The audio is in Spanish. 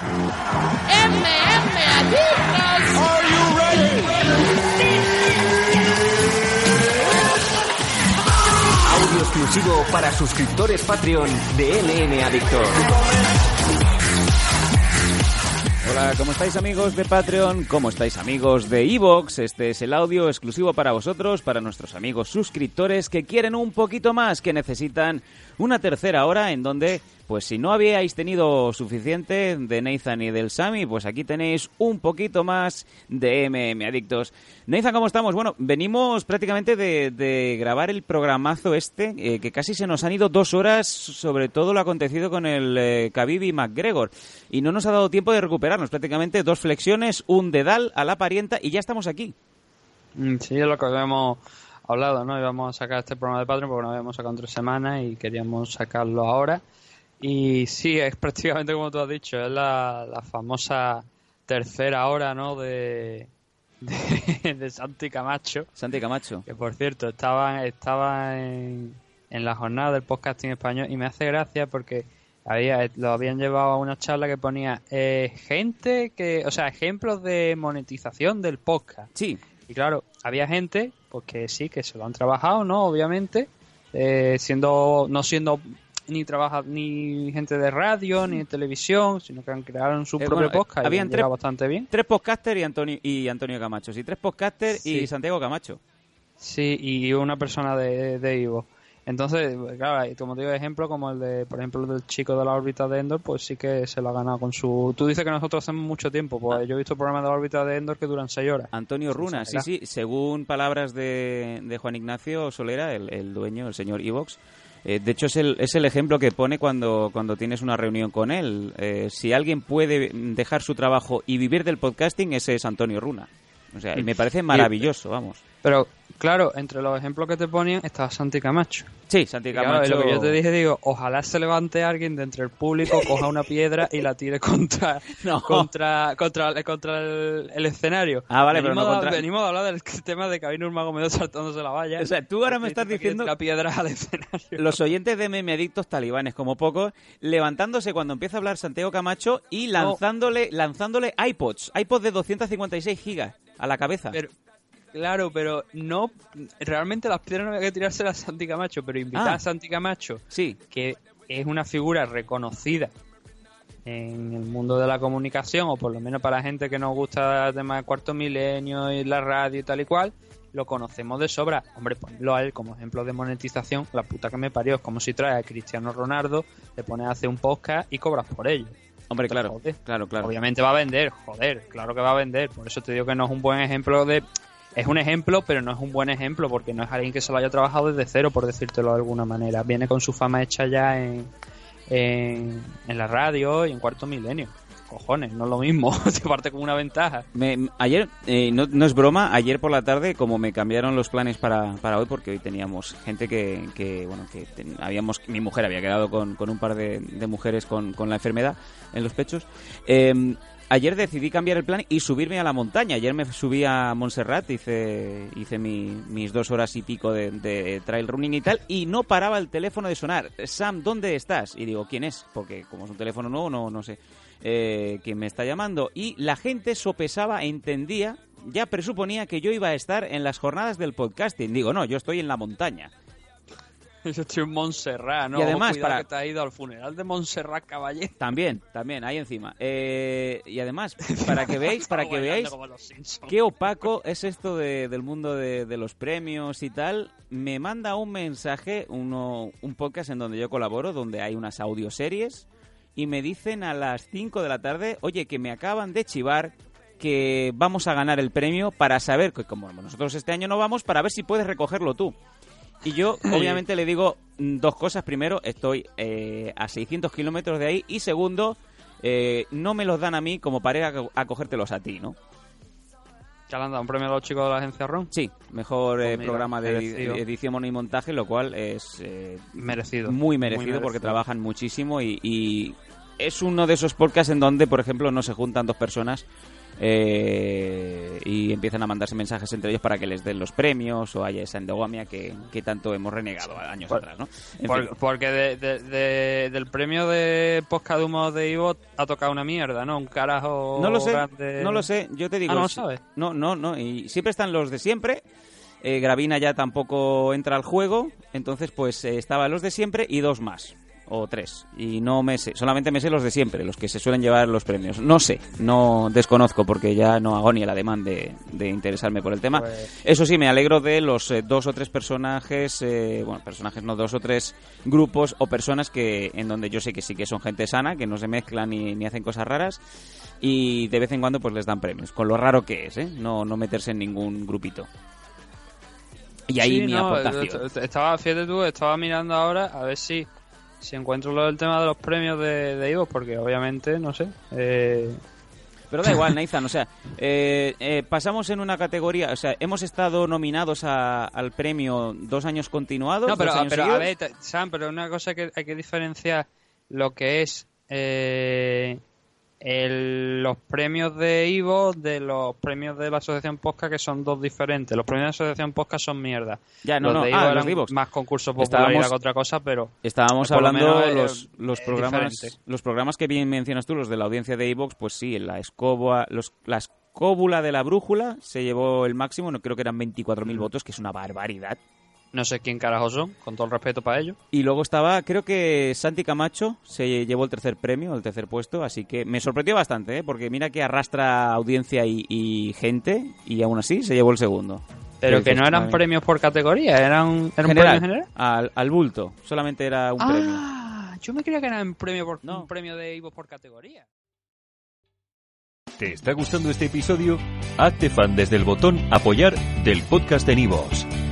Audio exclusivo para suscriptores Patreon de MM Adictor. Hola, ¿cómo estáis amigos de Patreon? ¿Cómo estáis amigos de Evox? Este es el audio exclusivo para vosotros, para nuestros amigos suscriptores que quieren un poquito más, que necesitan una tercera hora en donde, pues si no habíais tenido suficiente de Nathan y del Sami, pues aquí tenéis un poquito más de MM Adictos. Nathan, ¿cómo estamos? Bueno, venimos prácticamente de, grabar el programazo este, eh, que casi se nos han ido dos horas sobre todo lo acontecido con el eh, Khabib y McGregor. Y no nos ha dado tiempo de recuperarnos, prácticamente dos flexiones, un dedal a la parienta y ya estamos aquí. Mm, Sí, lo que habíamos hablado, ¿no? Íbamos a sacar este programa de Patreon porque no habíamos sacado en tres semanas y queríamos sacarlo ahora. Y sí, es prácticamente como tú has dicho, es la, la famosa tercera hora, ¿no? De, de, de Santi Camacho. Santi Camacho. Que por cierto, estaba, estaba en, en la jornada del podcasting español y me hace gracia porque había, lo habían llevado a una charla que ponía eh, gente que, o sea, ejemplos de monetización del podcast. Sí, Y claro, había gente, pues que sí, que se lo han trabajado, ¿no? Obviamente, eh, siendo, no siendo ni trabaja ni gente de radio ni de televisión, sino que han creado su Eh, propio bueno, eh, podcast y habían han tres- bastante bien. tres podcasters y Antonio, y Antonio Camacho. Sí, tres podcasters y. Santiago Camacho. Sí, y una persona de, de Ivo. Entonces, claro, y como te digo, ejemplo como el de, por ejemplo, el del chico de la órbita de Endor, pues sí que se lo ha ganado con su... Tú dices que nosotros hacemos mucho tiempo, pues yo he visto programas de la órbita de Endor que duran seis horas. Antonio Runa, sí, sí, según palabras de, de Juan Ignacio Solera, el, el dueño, el señor Ivox. de hecho, es el, es el ejemplo que pone cuando, cuando tienes una reunión con él. Eh, si alguien puede dejar su trabajo y vivir del podcasting, ese es Antonio Runa. O sea, y me parece maravilloso, vamos. Pero, claro, entre los ejemplos que te ponían estaba Santi Camacho. Sí, Santi Y claro, Camacho. y lo que yo te dije, digo, ojalá se levante alguien de entre el público, coja una piedra y la tire contra No. contra contra, contra el, el escenario. Ah, vale, pero venimos no de- contra- Venimos a hablar del tema de Kevin Nurmagomedov saltándose la valla. O sea, tú ahora me estás diciendo tira piedras al escenario. los oyentes de meme adictos talibanes como pocos, levantándose cuando empieza a hablar Santiago Camacho y lanzándole, lanzándole iPods, iPods de 256 gigas a la cabeza. Pero, claro, pero no. Realmente las piedras no había que tirárselas a Santi Camacho, pero invitar Ah. a Santi Camacho, Sí, que es una figura reconocida en el mundo de la comunicación, o por lo menos para la gente que nos gusta el tema de cuarto milenio y la radio y tal y cual, lo conocemos de sobra. Hombre, ponlo a él como ejemplo de monetización, la puta que me parió, es como si traes a Cristiano Ronaldo, te pones a hacer un podcast y cobras por ello. hombre, claro, Joder. claro, claro. Obviamente va a vender, joder, claro que va a vender. Por eso te digo que no es un buen ejemplo de. Es un ejemplo, pero no es un buen ejemplo porque no es alguien que se lo haya trabajado desde cero, por decírtelo de alguna manera. Viene con su fama hecha ya en, en, en la radio y en cuarto milenio. Cojones, no es lo mismo. Te parte con una ventaja. Me- ayer, eh, no, es broma, ayer por la tarde, como me cambiaron los planes para, para hoy, porque hoy teníamos gente que, que bueno, que habíamos, mi mujer había quedado con, con un par de, de mujeres con, con la enfermedad en los pechos. eh, ayer decidí cambiar el plan y subirme a la montaña. Ayer me subí a Montserrat, hice, hice mi- mis dos horas y pico de, de trail running y tal, y no paraba el teléfono de sonar. Sam, ¿dónde estás? Y digo, ¿quién es? Porque como es un teléfono nuevo, no, no sé eh, quién me está llamando. Y la gente sopesaba, entendía, ya presuponía que yo iba a estar en las jornadas del podcasting. Digo, no, yo estoy en la montaña. Yo estoy en Montserrat, ¿no? Y además, Cuidado para- que te has ido al funeral de Montserrat Caballé. También, también, ahí encima. Eh, y además, para que veáis, para que veáis qué opaco es esto de- del mundo de, de los premios y tal, me manda un mensaje, uno, un podcast en donde yo colaboro, donde hay unas audioseries, y me dicen a las 5 de la tarde, oye, que me acaban de chivar que vamos a ganar el premio para saber que como nosotros este año no vamos, para ver si puedes recogerlo tú. Y yo, obviamente, le digo mm, dos cosas. Primero, estoy eh, a 600 kilómetros de ahí. Y segundo, eh, no me los dan a mí como para ir a, a cogértelos a ti, ¿no? ¿Ya le han dado un premio a los chicos de la agencia RON? Sí, mejor eh, Pues mira, programa de merecido. edición y montaje, lo cual es eh, Merecido. muy merecido porque trabajan muchísimo y, y es uno de esos podcasts en donde, por ejemplo, no se juntan dos personas eh, y empiezan a mandarse mensajes entre ellos para que les den los premios o haya esa endogamia que, que tanto hemos renegado años Por- atrás, ¿no? Por- porque de- de- de- del premio de podcast de humo de Ivo ha tocado una mierda, ¿no? Un carajo No lo sé, grande. no lo sé, yo te digo. Ah, ¿no sabes? No, no, no, y siempre están los de siempre. Eh, Gravina ya tampoco entra al juego, entonces pues eh, estaban los de siempre y dos más, o tres. Y no me sé, solamente me sé los de siempre, los que se suelen llevar los premios. No sé, no desconozco porque ya no hago ni el ademán de, de interesarme por el tema. Pues- Eso sí, me alegro de los eh, dos o tres personajes, eh, bueno, personajes no, dos o tres grupos o personas que en donde yo sé que sí que son gente sana, que no se mezclan ni, ni hacen cosas raras y de vez en cuando pues les dan premios, con lo raro que es, ¿eh? No, no meterse en ningún grupito. Y ahí Sí, mi no, aportación. est- Estaba, fíjate tú, estaba mirando ahora a ver si, si encuentro lo del tema de los premios de, de Ivo, porque obviamente, no sé. Eh, Pero da igual, Nathan, o sea, eh, eh, pasamos en una categoría, o sea, hemos estado nominados a- al premio dos años continuados. no, pero, a ver, Sam, pero una cosa que hay que diferenciar lo que es eh, el- los premios de Ivo de los premios de la Asociación Posca, que son dos diferentes. Los premios de la Asociación Posca son mierda. Ya, no, los no, de Ivo ah, eran los de Ivox. más concurso popularidad que otra cosa, pero Estábamos hablando eh, los, los es programas diferente. los programas que bien mencionas tú, los de la audiencia de Evox, pues sí, la escoba, los, la escóbula de la brújula se llevó el máximo, no creo que eran 24.000 Mm. votos, que es una barbaridad. No sé quién carajo son, con todo el respeto para ellos. Y luego estaba, creo que Santi Camacho se llevó el tercer premio, el tercer puesto, así que me sorprendió bastante, ¿eh? porque mira que arrastra audiencia y, y gente, y aún así se llevó el segundo. Pero ¿Qué que no eran premios por categoría, eran, era un General, premio en general. Al, al bulto, solamente era un premio. Ah, yo me creía que era un premio, por, No. un premio de Ivo por categoría. ¿Te está gustando este episodio? Hazte fan desde el botón Apoyar del podcast de Nivos.